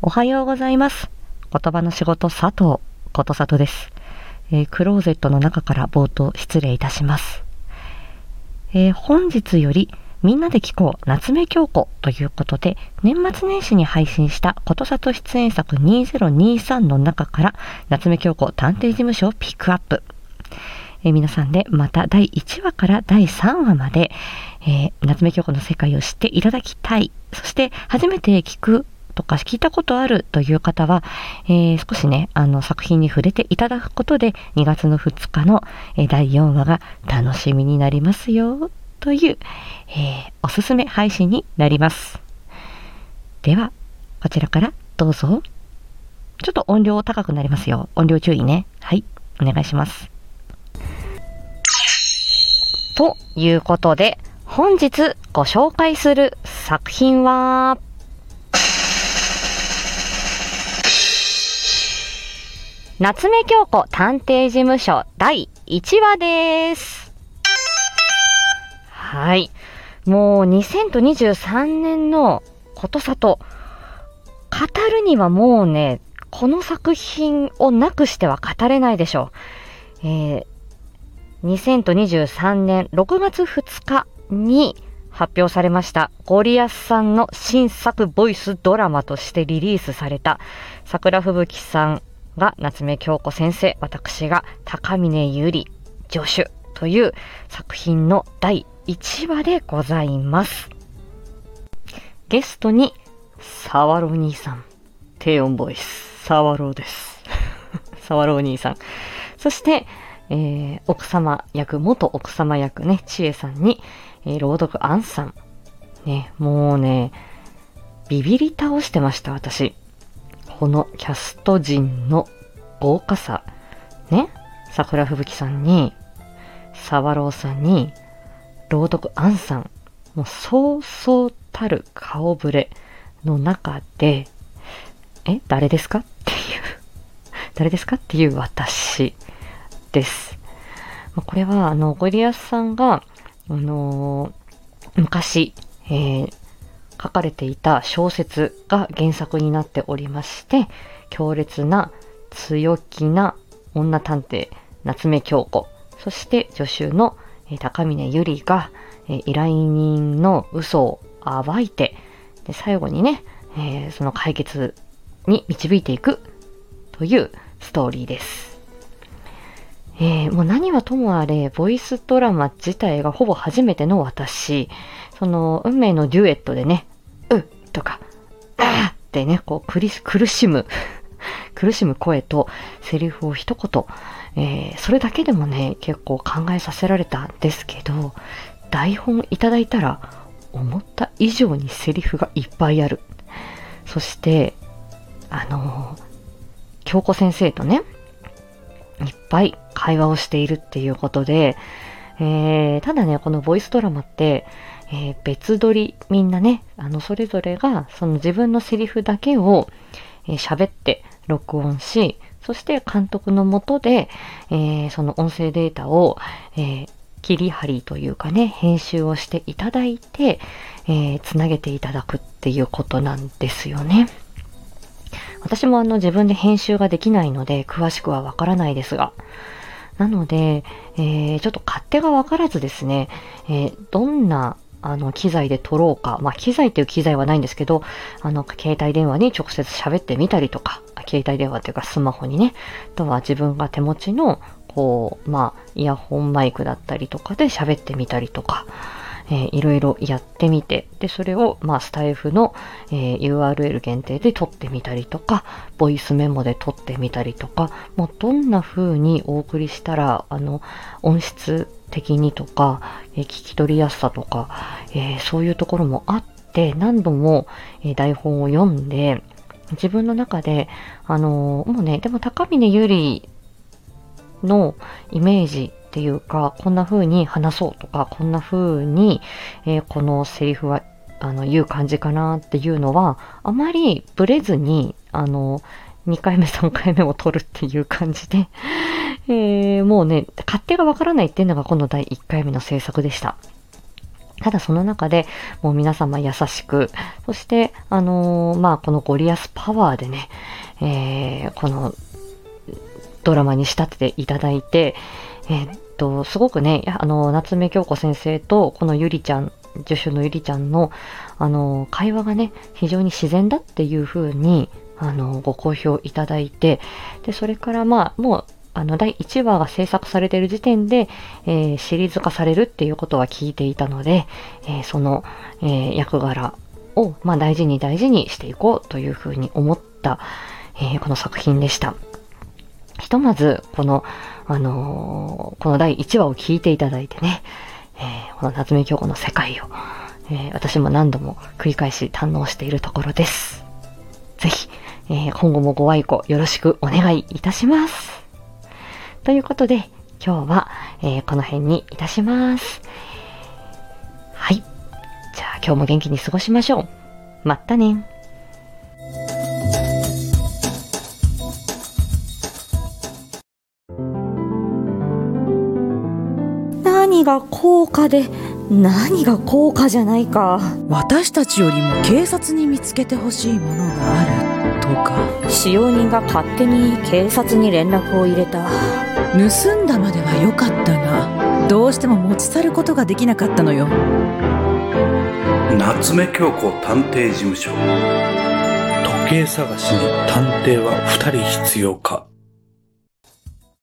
おはようございます。言葉の仕事佐藤ことさとです、えークローゼットの中から冒頭失礼いたします。えー本日よりみんなで聞こう夏目京子ということで年末年始に配信したことさと出演作2023の中から夏目京子探偵事務所をピックアップ。えー皆さんでまた第1話から第3話まで、えー夏目京子の世界を知っていただきたい。そして初めて聞くとか聞いたことあるという方は、えー少しね、あの作品に触れていただくことで2月の2日の、え第4話が楽しみになりますよという、えーおすすめ配信になります。では、こちらからどうぞ。ちょっと音量高くなりますよ。音量注意ね。はい、お願いします。ということで、本日ご紹介する作品は、夏目京子探偵事務所第1話です。はい。もう2023年のことさと、語るにはもうね、この作品をなくしては語れないでしょう。えー2023年6月2日に発表されましたゴリアスさんの新作ボイスドラマとしてリリースされた桜吹雪さんが夏目京子先生、私が高峰ゆり助手という作品の第1話でございます。ゲストに沢朗兄さん、低音ボイス、沢朗です。沢朗兄さん。そして、えー奥様役、元奥様役ね、千恵さんに、えー朗読アンさん。ね、もうね、ビビり倒してました、私。このキャスト陣の豪華さ。ね、桜吹雪さんに、沢朗さんに、朗読アンさん。もうそうそうたる顔ぶれの中で、え、誰ですか？っていう、誰ですか？っていう私です。まあこれは、あの、ゴリアスさんが、あのー昔、えー書かれていた小説が原作になっておりまして、強烈な、強気な女探偵、夏目京子、そして助手の、高峰ゆりが、依頼人の嘘を暴いて、で最後にね、えーその解決に導いていくというストーリーです。えーもう何はともあれ、ボイスドラマ自体がほぼ初めての私、その運命のデュエットでね、うっとか、あーってね、こう苦し苦しむ、苦しむ声とセリフを一言、えーそれだけでもね、結構考えさせられたんですけど、台本いただいたら、思った以上にセリフがいっぱいある。そして、あのー京子先生とね、いっぱい会話をしているっていうことで、えーただね、このボイスドラマって、えー別撮り、みんなね、あの、それぞれが、その自分のセリフだけをえー喋って録音し、そして監督のもとで、えーその音声データを、え切り張りというかね、編集をしていただいて、えーつなげていただくっていうことなんですよね。私もあの自分で編集ができないので詳しくはわからないですが。なので、えーちょっと勝手が分からずですね、えーどんなあの機材で撮ろうか、まあ機材っていう機材はないんですけど、あの携帯電話に直接喋ってみたりとか、携帯電話っていうかスマホにね、あとは自分が手持ちのこう、まあイヤホンマイクだったりとかで喋ってみたりとか、えーいろいろやってみて、で、それを、まあ、スタイフの、えー URL 限定で撮ってみたりとか、ボイスメモで撮ってみたりとか、もうどんな風にお送りしたら、あの、音質的にとか、えー聞き取りやすさとか、えーそういうところもあって、何度も、え台本を読んで、自分の中で、あのもうね、でも高峰ゆりのイメージっていうか、こんな風に話そうとか、こんな風に、えーこのセリフは、あの、言う感じかなっていうのは、あまりブレずに、あの、2回目、3回目を取るっていう感じで、えーもうね、勝手がわからないっていうのがこの第1回目の制作でした。ただその中でもう皆様優しく、そして、あのーまあ、このゴリアスパワーでね、えーこのドラマに仕立てていただいて、えーっと、すごくね、あの、夏目京子先生と、このゆりちゃん、助手のゆりちゃんの、あの、会話がね、非常に自然だっていう風に、あの、ご好評いただいて、で、それからまあ、もう、あの、第1話が制作されている時点で、えーシリーズ化されるっていうことは聞いていたので、えーその、えー役柄を、まあ、大事に大事にしていこうというふうに思った、えこの作品でした。ひとまず、この、あのーこの第1話を聞いていただいてね、えーこの夏目京子の世界を、えー私も何度も繰り返し堪能しているところです。ぜひ、え今後もご愛顧よろしくお願いいたします。ということで、今日は、えこの辺にいたします。はい。じゃあ今日も元気に過ごしましょう。まったね。何が高価で、何が高価じゃないか。私たちよりも警察に見つけてほしいものがあるとか。使用人が勝手に警察に連絡を入れた。盗んだまでは良かったがどうしても持ち去ることができなかったのよ。夏目京子探偵事務所。時計探しに探偵は2人必要か